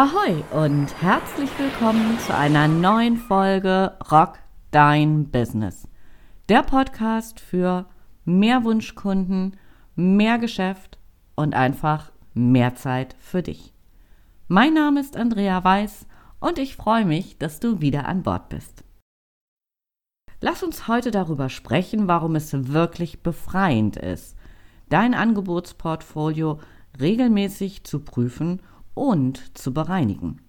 Ahoi und herzlich willkommen zu einer neuen Folge Rock Dein Business. Der Podcast für mehr Wunschkunden, mehr Geschäft und einfach mehr Zeit für dich. Mein Name ist Andrea Weiß und ich freue mich, dass du wieder an Bord bist. Lass uns heute darüber sprechen, warum es wirklich befreiend ist, dein Angebotsportfolio regelmäßig zu prüfen und zu bereinigen.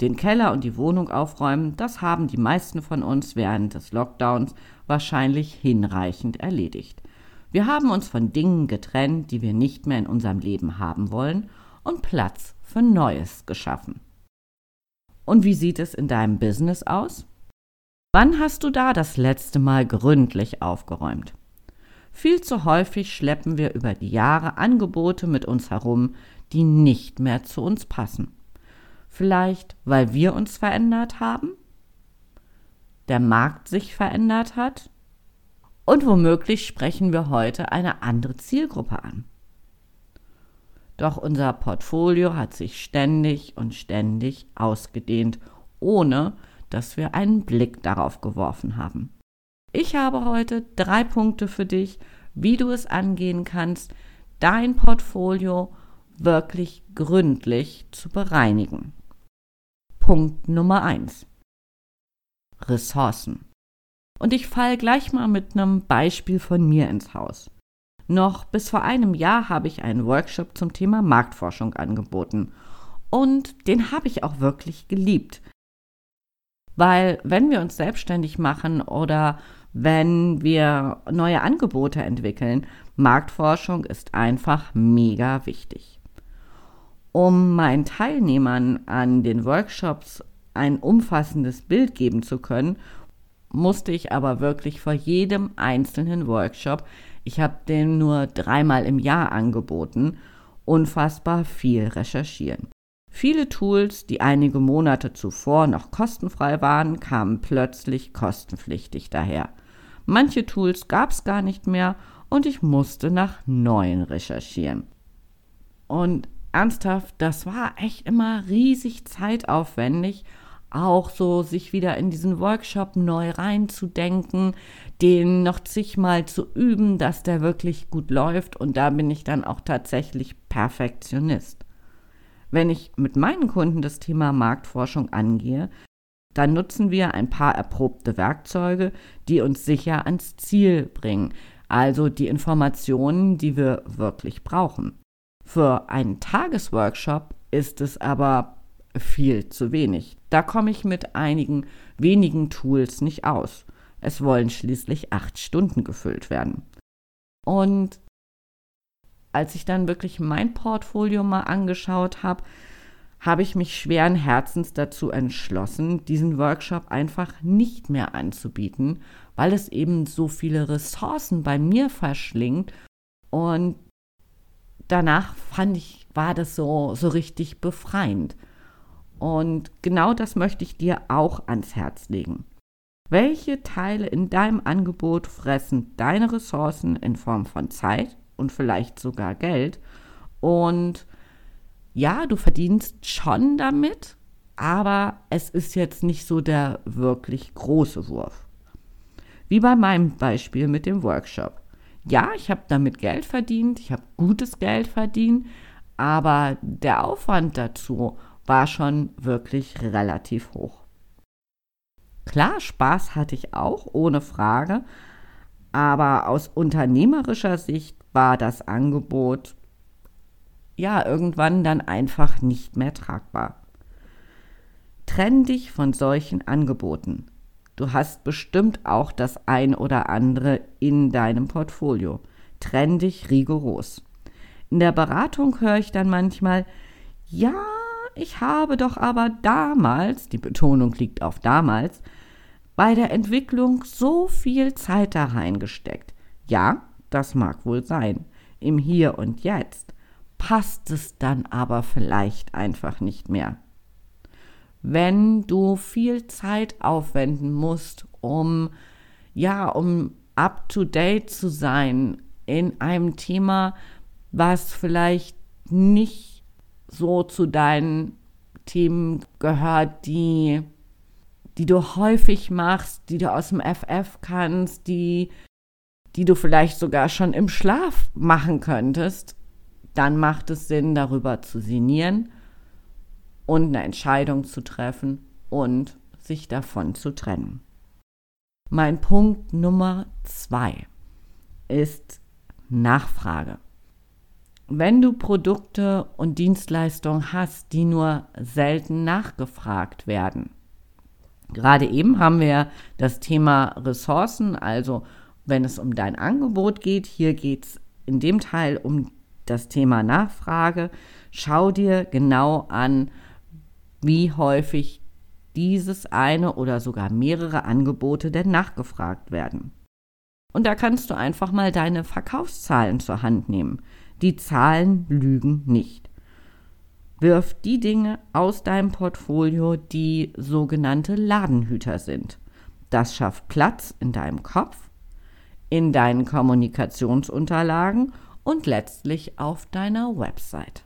Den Keller und die Wohnung aufräumen, das haben die meisten von uns während des Lockdowns wahrscheinlich hinreichend erledigt. Wir haben uns von Dingen getrennt, die wir nicht mehr in unserem Leben haben wollen, und Platz für Neues geschaffen. Und wie sieht es in deinem Business aus? Wann hast du da das letzte Mal gründlich aufgeräumt? Viel zu häufig schleppen wir über die Jahre Angebote mit uns herum, die nicht mehr zu uns passen. Vielleicht, weil wir uns verändert haben, der Markt sich verändert hat und womöglich sprechen wir heute eine andere Zielgruppe an. Doch unser Portfolio hat sich ständig und ständig ausgedehnt, ohne dass wir einen Blick darauf geworfen haben. Ich habe heute drei Punkte für dich, wie du es angehen kannst, dein Portfolio wirklich gründlich zu bereinigen. Punkt Nummer eins: Ressourcen. Und ich falle gleich mal mit einem Beispiel von mir ins Haus. Noch bis vor einem Jahr habe ich einen Workshop zum Thema Marktforschung angeboten. Und den habe ich auch wirklich geliebt. Weil wenn wir uns selbstständig machen oder wenn wir neue Angebote entwickeln, Marktforschung ist einfach mega wichtig. Um meinen Teilnehmern an den Workshops ein umfassendes Bild geben zu können, musste ich aber wirklich vor jedem einzelnen Workshop, ich habe den nur dreimal im Jahr angeboten, unfassbar viel recherchieren. Viele Tools, die einige Monate zuvor noch kostenfrei waren, kamen plötzlich kostenpflichtig daher. Manche Tools gab es gar nicht mehr und ich musste nach neuen recherchieren. Und ernsthaft, das war echt immer riesig zeitaufwendig, auch so sich wieder in diesen Workshop neu reinzudenken, den noch zigmal zu üben, dass der wirklich gut läuft und da bin ich dann auch tatsächlich Perfektionist. Wenn ich mit meinen Kunden das Thema Marktforschung angehe, dann nutzen wir ein paar erprobte Werkzeuge, die uns sicher ans Ziel bringen, also die Informationen, die wir wirklich brauchen. Für einen Tagesworkshop ist es aber viel zu wenig. Da komme ich mit einigen wenigen Tools nicht aus. Es wollen schließlich acht Stunden gefüllt werden. Und als ich dann wirklich mein Portfolio mal angeschaut habe, habe ich mich schweren Herzens dazu entschlossen, diesen Workshop einfach nicht mehr anzubieten, weil es eben so viele Ressourcen bei mir verschlingt und danach fand ich, war das so, so richtig befreiend. Und genau das möchte ich dir auch ans Herz legen. Welche Teile in deinem Angebot fressen deine Ressourcen in Form von Zeit und vielleicht sogar Geld? Und ja, du verdienst schon damit, aber es ist jetzt nicht so der wirklich große Wurf. Wie bei meinem Beispiel mit dem Workshop. Ja, ich habe damit Geld verdient, ich habe gutes Geld verdient, aber der Aufwand dazu war schon wirklich relativ hoch. Klar, Spaß hatte ich auch, ohne Frage, aber aus unternehmerischer Sicht war das Angebot ja irgendwann dann einfach nicht mehr tragbar. Trenn dich von solchen Angeboten. Du hast bestimmt auch das ein oder andere in deinem Portfolio. Trenn dich rigoros. In der Beratung höre ich dann manchmal, ja, ich habe doch aber damals, die Betonung liegt auf damals, bei der Entwicklung so viel Zeit da reingesteckt. Ja, das mag wohl sein. Im Hier und Jetzt passt es dann aber vielleicht einfach nicht mehr wenn du viel Zeit aufwenden musst, um ja, um up to date zu sein in einem Thema, was vielleicht nicht so zu deinen Themen gehört, die, die du häufig machst, die du aus dem FF kannst, die, die du vielleicht sogar schon im Schlaf machen könntest, dann macht es Sinn, darüber zu sinnieren und eine Entscheidung zu treffen und sich davon zu trennen. Mein Punkt Nummer zwei ist Nachfrage. Wenn du Produkte und Dienstleistungen hast, die nur selten nachgefragt werden, gerade eben haben wir das Thema Ressourcen, also wenn es um dein Angebot geht, hier geht es in dem Teil um das Thema Nachfrage. Schau dir genau an, wie häufig dieses eine oder sogar mehrere Angebote denn nachgefragt werden. Und da kannst du einfach mal deine Verkaufszahlen zur Hand nehmen. Die Zahlen lügen nicht. Wirf die Dinge aus deinem Portfolio, die sogenannte Ladenhüter sind. Das schafft Platz in deinem Kopf, in deinen Kommunikationsunterlagen und letztlich auf deiner Website.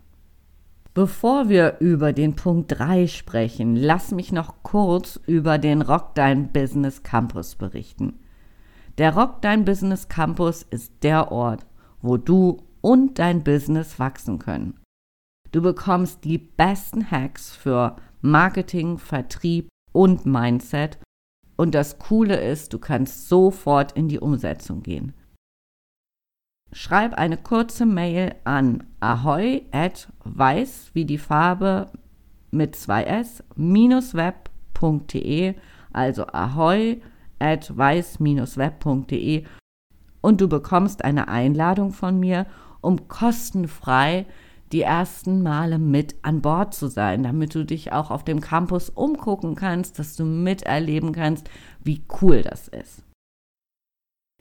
Bevor wir über den Punkt 3 sprechen, lass mich noch kurz über den Rock Dein Business Campus berichten. Der Rock Dein Business Campus ist der Ort, wo du und dein Business wachsen können. Du bekommst die besten Hacks für Marketing, Vertrieb und Mindset. Und das Coole ist, du kannst sofort in die Umsetzung gehen. Schreib eine kurze Mail an ahoy at weiß wie die Farbe mit zwei s minus web.de, also ahoy at weiß-web.de und du bekommst eine Einladung von mir, um kostenfrei die ersten Male mit an Bord zu sein, damit du dich auch auf dem Campus umgucken kannst, dass du miterleben kannst, wie cool das ist.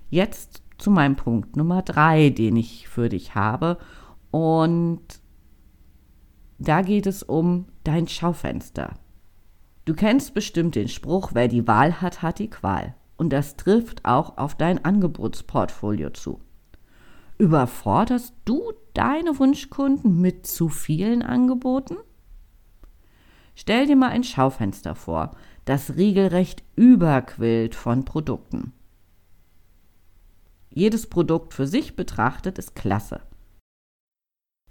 Jetzt zu meinem Punkt Nummer drei, den ich für dich habe. Und da geht es um dein Schaufenster. Du kennst bestimmt den Spruch, wer die Wahl hat, hat die Qual. Und das trifft auch auf dein Angebotsportfolio zu. Überforderst du deine Wunschkunden mit zu vielen Angeboten? Stell dir mal ein Schaufenster vor, das regelrecht überquillt von Produkten. Jedes Produkt für sich betrachtet ist klasse.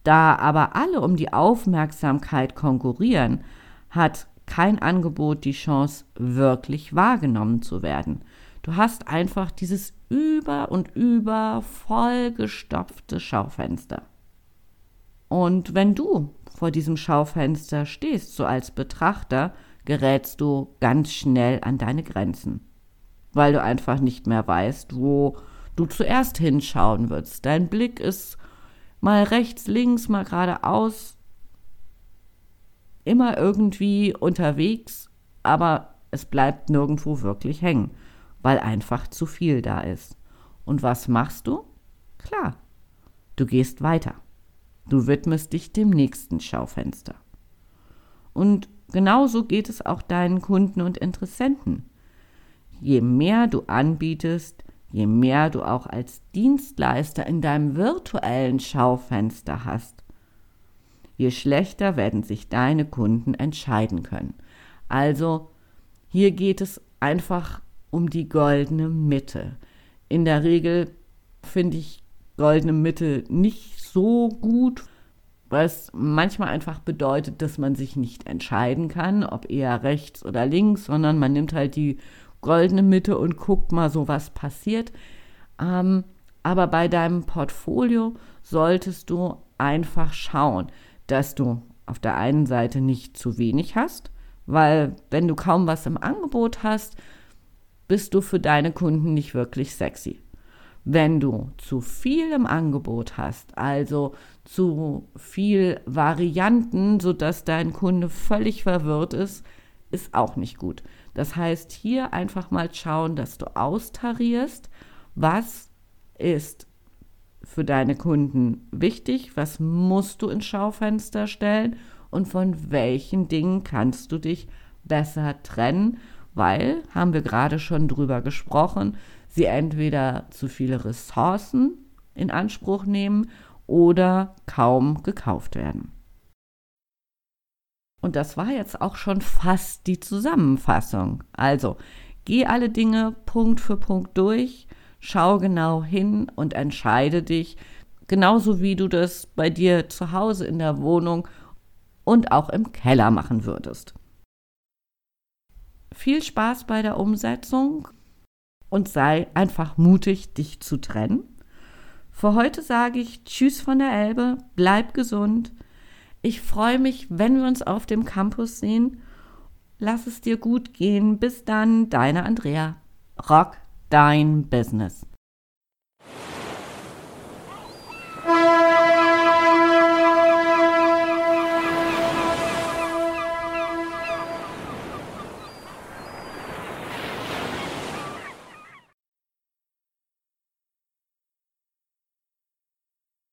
Da aber alle um die Aufmerksamkeit konkurrieren, hat kein Angebot die Chance, wirklich wahrgenommen zu werden. Du hast einfach dieses über und über vollgestopfte Schaufenster. Und wenn du vor diesem Schaufenster stehst, so als Betrachter, gerätst du ganz schnell an deine Grenzen, weil du einfach nicht mehr weißt, wo du zuerst hinschauen würdest. Dein Blick ist mal rechts, links, mal geradeaus, immer irgendwie unterwegs, aber es bleibt nirgendwo wirklich hängen, weil einfach zu viel da ist. Und was machst du? Klar, du gehst weiter. Du widmest dich dem nächsten Schaufenster. Und genauso geht es auch deinen Kunden und Interessenten. Je mehr du anbietest, je mehr du auch als Dienstleister in deinem virtuellen Schaufenster hast, je schlechter werden sich deine Kunden entscheiden können. Also hier geht es einfach um die goldene Mitte. In der Regel finde ich goldene Mitte nicht so gut, weil es manchmal einfach bedeutet, dass man sich nicht entscheiden kann, ob eher rechts oder links, sondern man nimmt halt die goldene Mitte und guckt mal so, was passiert. Ähm, aber bei deinem Portfolio solltest du einfach schauen, dass du auf der einen Seite nicht zu wenig hast, weil wenn du kaum was im Angebot hast, bist du für deine Kunden nicht wirklich sexy. Wenn du zu viel im Angebot hast, also zu viel Varianten, sodass dein Kunde völlig verwirrt ist, ist auch nicht gut. Das heißt, hier einfach mal schauen, dass du austarierst, was ist für deine Kunden wichtig, was musst du ins Schaufenster stellen und von welchen Dingen kannst du dich besser trennen, weil, haben wir gerade schon drüber gesprochen, sie entweder zu viele Ressourcen in Anspruch nehmen oder kaum gekauft werden. Und das war jetzt auch schon fast die Zusammenfassung. Also, geh alle Dinge Punkt für Punkt durch, schau genau hin und entscheide dich, genauso wie du das bei dir zu Hause in der Wohnung und auch im Keller machen würdest. Viel Spaß bei der Umsetzung und sei einfach mutig, dich zu trennen. Für heute sage ich Tschüss von der Elbe, bleib gesund ich freue mich, wenn wir uns auf dem Campus sehen. Lass es dir gut gehen. Bis dann, deine Andrea. Rock dein Business.